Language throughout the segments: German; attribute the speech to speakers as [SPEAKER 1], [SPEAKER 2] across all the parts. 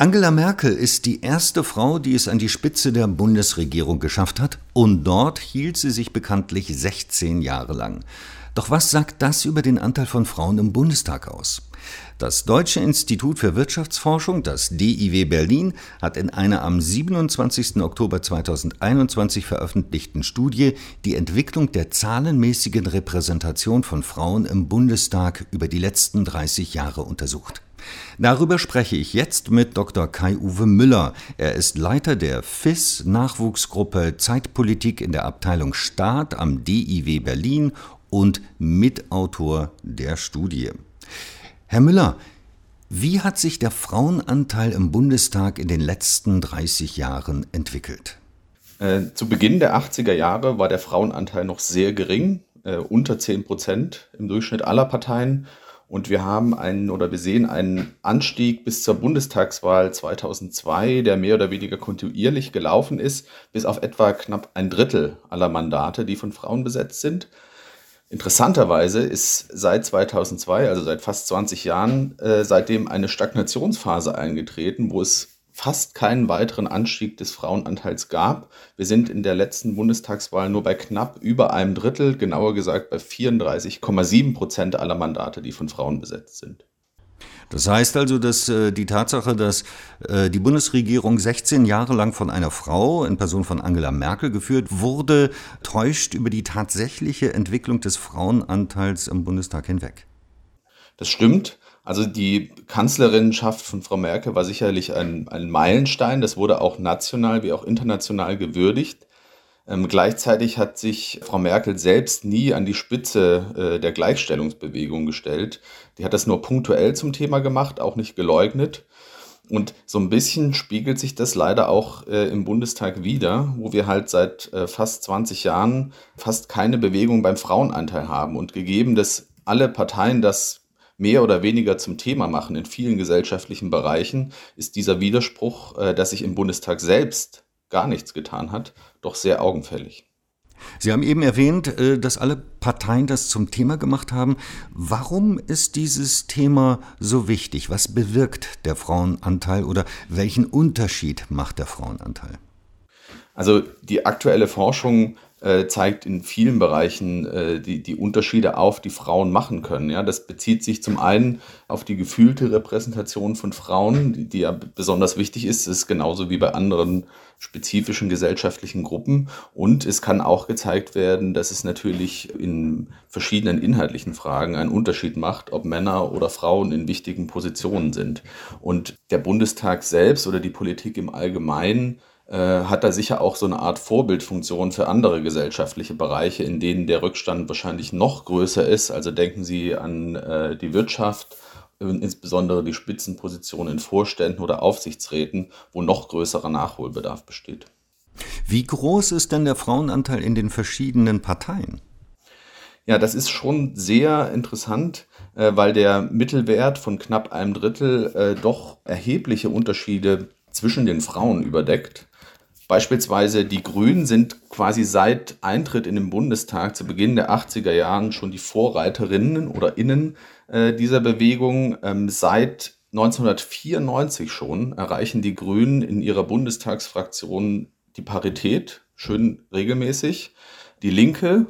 [SPEAKER 1] Angela Merkel ist die erste Frau, die es an die Spitze der Bundesregierung geschafft hat, und dort hielt sie sich bekanntlich 16 Jahre lang. Doch was sagt das über den Anteil von Frauen im Bundestag aus? Das Deutsche Institut für Wirtschaftsforschung, das DIW Berlin, hat in einer am 27. Oktober 2021 veröffentlichten Studie die Entwicklung der zahlenmäßigen Repräsentation von Frauen im Bundestag über die letzten 30 Jahre untersucht. Darüber spreche ich jetzt mit Dr. Kai-Uwe Müller. Er ist Leiter der FIS Nachwuchsgruppe Zeitpolitik in der Abteilung Staat am DIW Berlin und Mitautor der Studie. Herr Müller, wie hat sich der Frauenanteil im Bundestag in den letzten 30 Jahren entwickelt?
[SPEAKER 2] Äh, zu Beginn der 80er Jahre war der Frauenanteil noch sehr gering, äh, unter 10 Prozent im Durchschnitt aller Parteien. Und wir haben einen oder wir sehen einen Anstieg bis zur Bundestagswahl 2002, der mehr oder weniger kontinuierlich gelaufen ist, bis auf etwa knapp ein Drittel aller Mandate, die von Frauen besetzt sind. Interessanterweise ist seit 2002, also seit fast 20 Jahren, äh, seitdem eine Stagnationsphase eingetreten, wo es fast keinen weiteren Anstieg des Frauenanteils gab. Wir sind in der letzten Bundestagswahl nur bei knapp über einem Drittel, genauer gesagt bei 34,7 Prozent aller Mandate, die von Frauen besetzt sind.
[SPEAKER 1] Das heißt also, dass äh, die Tatsache, dass äh, die Bundesregierung 16 Jahre lang von einer Frau in Person von Angela Merkel geführt wurde, täuscht über die tatsächliche Entwicklung des Frauenanteils im Bundestag hinweg.
[SPEAKER 2] Das stimmt. Also die Kanzlerinnenschaft von Frau Merkel war sicherlich ein, ein Meilenstein. Das wurde auch national wie auch international gewürdigt. Ähm, gleichzeitig hat sich Frau Merkel selbst nie an die Spitze äh, der Gleichstellungsbewegung gestellt. Die hat das nur punktuell zum Thema gemacht, auch nicht geleugnet. Und so ein bisschen spiegelt sich das leider auch äh, im Bundestag wieder, wo wir halt seit äh, fast 20 Jahren fast keine Bewegung beim Frauenanteil haben. Und gegeben, dass alle Parteien das mehr oder weniger zum Thema machen in vielen gesellschaftlichen Bereichen, ist dieser Widerspruch, äh, dass sich im Bundestag selbst gar nichts getan hat, doch sehr augenfällig.
[SPEAKER 1] Sie haben eben erwähnt, äh, dass alle Parteien das zum Thema gemacht haben. Warum ist dieses Thema so wichtig? Was bewirkt der Frauenanteil oder welchen Unterschied macht der Frauenanteil?
[SPEAKER 2] Also die aktuelle Forschung äh, zeigt in vielen Bereichen äh, die, die Unterschiede auf, die Frauen machen können. Ja, das bezieht sich zum einen auf die gefühlte Repräsentation von Frauen, die, die ja besonders wichtig ist. Das ist genauso wie bei anderen spezifischen gesellschaftlichen Gruppen. Und es kann auch gezeigt werden, dass es natürlich in verschiedenen inhaltlichen Fragen einen Unterschied macht, ob Männer oder Frauen in wichtigen Positionen sind. Und der Bundestag selbst oder die Politik im Allgemeinen hat da sicher auch so eine Art Vorbildfunktion für andere gesellschaftliche Bereiche, in denen der Rückstand wahrscheinlich noch größer ist. Also denken Sie an äh, die Wirtschaft, insbesondere die Spitzenpositionen in Vorständen oder Aufsichtsräten, wo noch größerer Nachholbedarf besteht.
[SPEAKER 1] Wie groß ist denn der Frauenanteil in den verschiedenen Parteien?
[SPEAKER 2] Ja, das ist schon sehr interessant, äh, weil der Mittelwert von knapp einem Drittel äh, doch erhebliche Unterschiede zwischen den Frauen überdeckt. Beispielsweise die Grünen sind quasi seit Eintritt in den Bundestag zu Beginn der 80er Jahren schon die Vorreiterinnen oder Innen äh, dieser Bewegung. Ähm, seit 1994 schon erreichen die Grünen in ihrer Bundestagsfraktion die Parität schön regelmäßig. Die Linke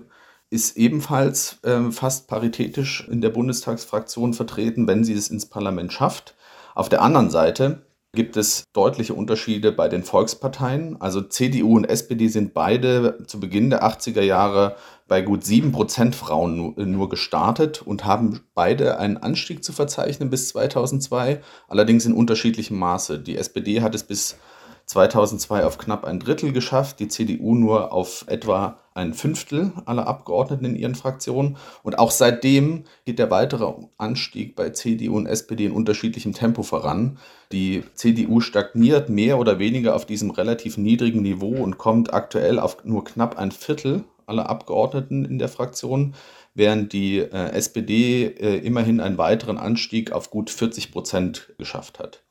[SPEAKER 2] ist ebenfalls äh, fast paritätisch in der Bundestagsfraktion vertreten, wenn sie es ins Parlament schafft. Auf der anderen Seite gibt es deutliche Unterschiede bei den Volksparteien. Also CDU und SPD sind beide zu Beginn der 80er Jahre bei gut 7% Frauen nur gestartet und haben beide einen Anstieg zu verzeichnen bis 2002, allerdings in unterschiedlichem Maße. Die SPD hat es bis 2002 auf knapp ein Drittel geschafft, die CDU nur auf etwa ein Fünftel aller Abgeordneten in ihren Fraktionen. Und auch seitdem geht der weitere Anstieg bei CDU und SPD in unterschiedlichem Tempo voran. Die CDU stagniert mehr oder weniger auf diesem relativ niedrigen Niveau und kommt aktuell auf nur knapp ein Viertel aller Abgeordneten in der Fraktion, während die äh, SPD äh, immerhin einen weiteren Anstieg auf gut 40 Prozent geschafft hat.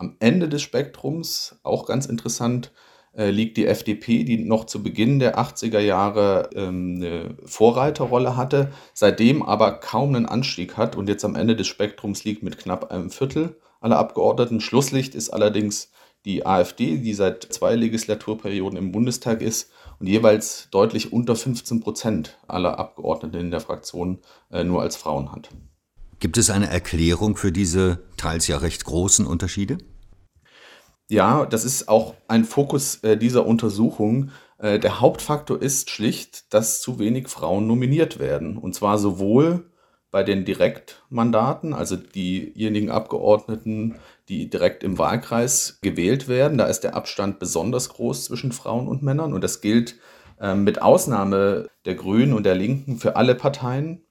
[SPEAKER 2] Am Ende des Spektrums, auch ganz interessant, äh, liegt die FDP, die noch zu Beginn der 80er Jahre ähm, eine Vorreiterrolle hatte, seitdem aber kaum einen Anstieg hat und jetzt am Ende des Spektrums liegt mit knapp einem Viertel aller Abgeordneten. Schlusslicht ist allerdings die AfD, die seit zwei Legislaturperioden im Bundestag ist und jeweils deutlich unter 15 Prozent aller Abgeordneten in der Fraktion äh, nur als Frauen hat.
[SPEAKER 1] Gibt es eine Erklärung für diese teils ja recht großen Unterschiede?
[SPEAKER 2] Ja, das ist auch ein Fokus äh, dieser Untersuchung. Äh, der Hauptfaktor ist schlicht, dass zu wenig Frauen nominiert werden. Und zwar sowohl bei den Direktmandaten, also diejenigen Abgeordneten, die direkt im Wahlkreis gewählt werden. Da ist der Abstand besonders groß zwischen Frauen und Männern und das gilt äh, mit Ausnahme der Grünen und der Linken für alle Parteien.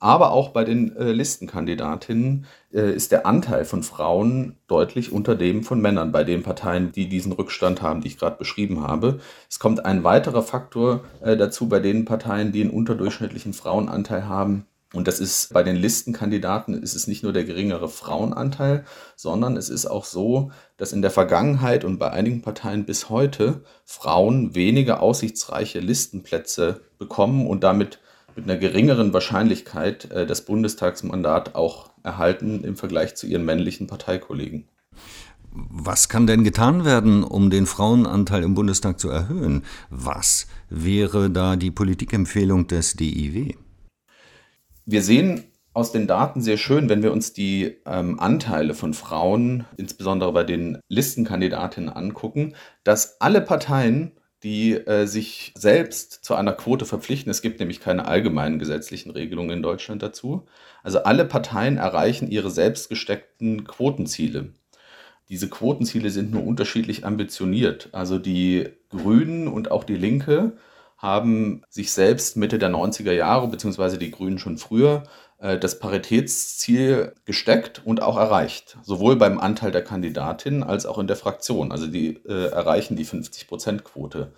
[SPEAKER 2] Aber auch bei den äh, Listenkandidatinnen äh, ist der Anteil von Frauen deutlich unter dem von Männern bei den Parteien, die diesen Rückstand haben, die ich gerade beschrieben habe. Es kommt ein weiterer Faktor äh, dazu bei den Parteien, die einen unterdurchschnittlichen Frauenanteil haben. Und das ist bei den Listenkandidaten ist es nicht nur der geringere Frauenanteil, sondern es ist auch so, dass in der Vergangenheit und bei einigen Parteien bis heute Frauen weniger aussichtsreiche Listenplätze bekommen und damit mit einer geringeren Wahrscheinlichkeit äh, das Bundestagsmandat auch erhalten im Vergleich zu ihren männlichen Parteikollegen.
[SPEAKER 1] Was kann denn getan werden, um den Frauenanteil im Bundestag zu erhöhen? Was wäre da die Politikempfehlung des DIW?
[SPEAKER 2] Wir sehen aus den Daten sehr schön, wenn wir uns die ähm, Anteile von Frauen, insbesondere bei den Listenkandidatinnen, angucken, dass alle Parteien, die äh, sich selbst zu einer Quote verpflichten, es gibt nämlich keine allgemeinen gesetzlichen Regelungen in Deutschland dazu, also alle Parteien erreichen ihre selbst gesteckten Quotenziele. Diese Quotenziele sind nur unterschiedlich ambitioniert. Also die Grünen und auch die Linke haben sich selbst Mitte der 90er Jahre, beziehungsweise die Grünen schon früher, das Paritätsziel gesteckt und auch erreicht. Sowohl beim Anteil der Kandidatinnen als auch in der Fraktion. Also die äh, erreichen die 50-Prozent-Quote.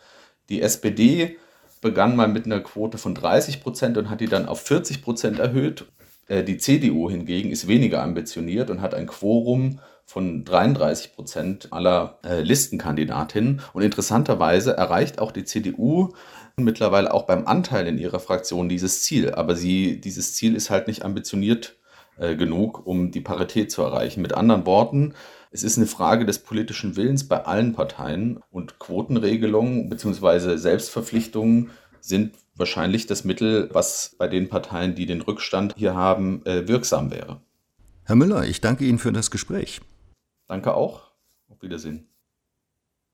[SPEAKER 2] Die SPD begann mal mit einer Quote von 30 Prozent und hat die dann auf 40 Prozent erhöht. Äh, die CDU hingegen ist weniger ambitioniert und hat ein Quorum von 33 Prozent aller äh, Listenkandidatinnen. Und interessanterweise erreicht auch die CDU mittlerweile auch beim Anteil in ihrer Fraktion dieses Ziel. Aber sie, dieses Ziel ist halt nicht ambitioniert äh, genug, um die Parität zu erreichen. Mit anderen Worten, es ist eine Frage des politischen Willens bei allen Parteien und Quotenregelungen bzw. Selbstverpflichtungen sind wahrscheinlich das Mittel, was bei den Parteien, die den Rückstand hier haben, äh, wirksam wäre.
[SPEAKER 1] Herr Müller, ich danke Ihnen für das Gespräch.
[SPEAKER 2] Danke auch. Auf Wiedersehen.